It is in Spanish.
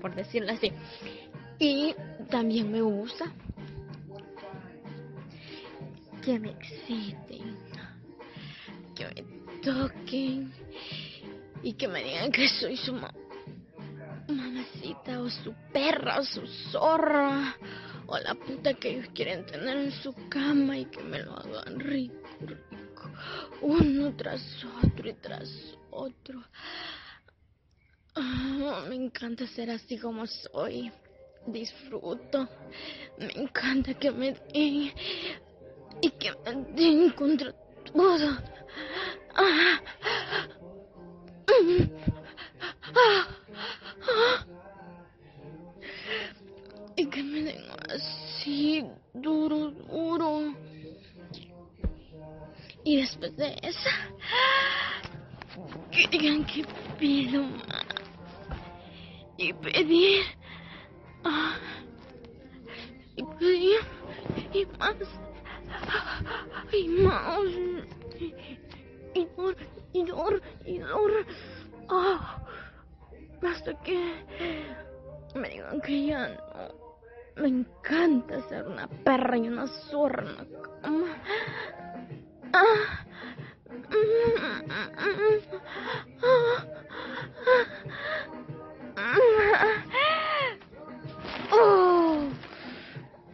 por decirlo así. Y también me gusta que me exciten, que me toquen y que me digan que soy su mamacita o su perra o su zorra o la puta que ellos quieren tener en su cama y que me lo hagan rico, rico, uno tras otro y tras otro. Ah, me encanta ser así como soy. Disfruto. Me encanta que me den y que me den contra todo. Y que me den así duro, duro. Y después de eso, que digan que pido más. Y pedir. Ah, y pedir. Y más. Y más. Y, dor, y dor, y dor. Ah, hasta que me digan que ya no. Me encanta ser una perra y una zorra en la cama. Ah.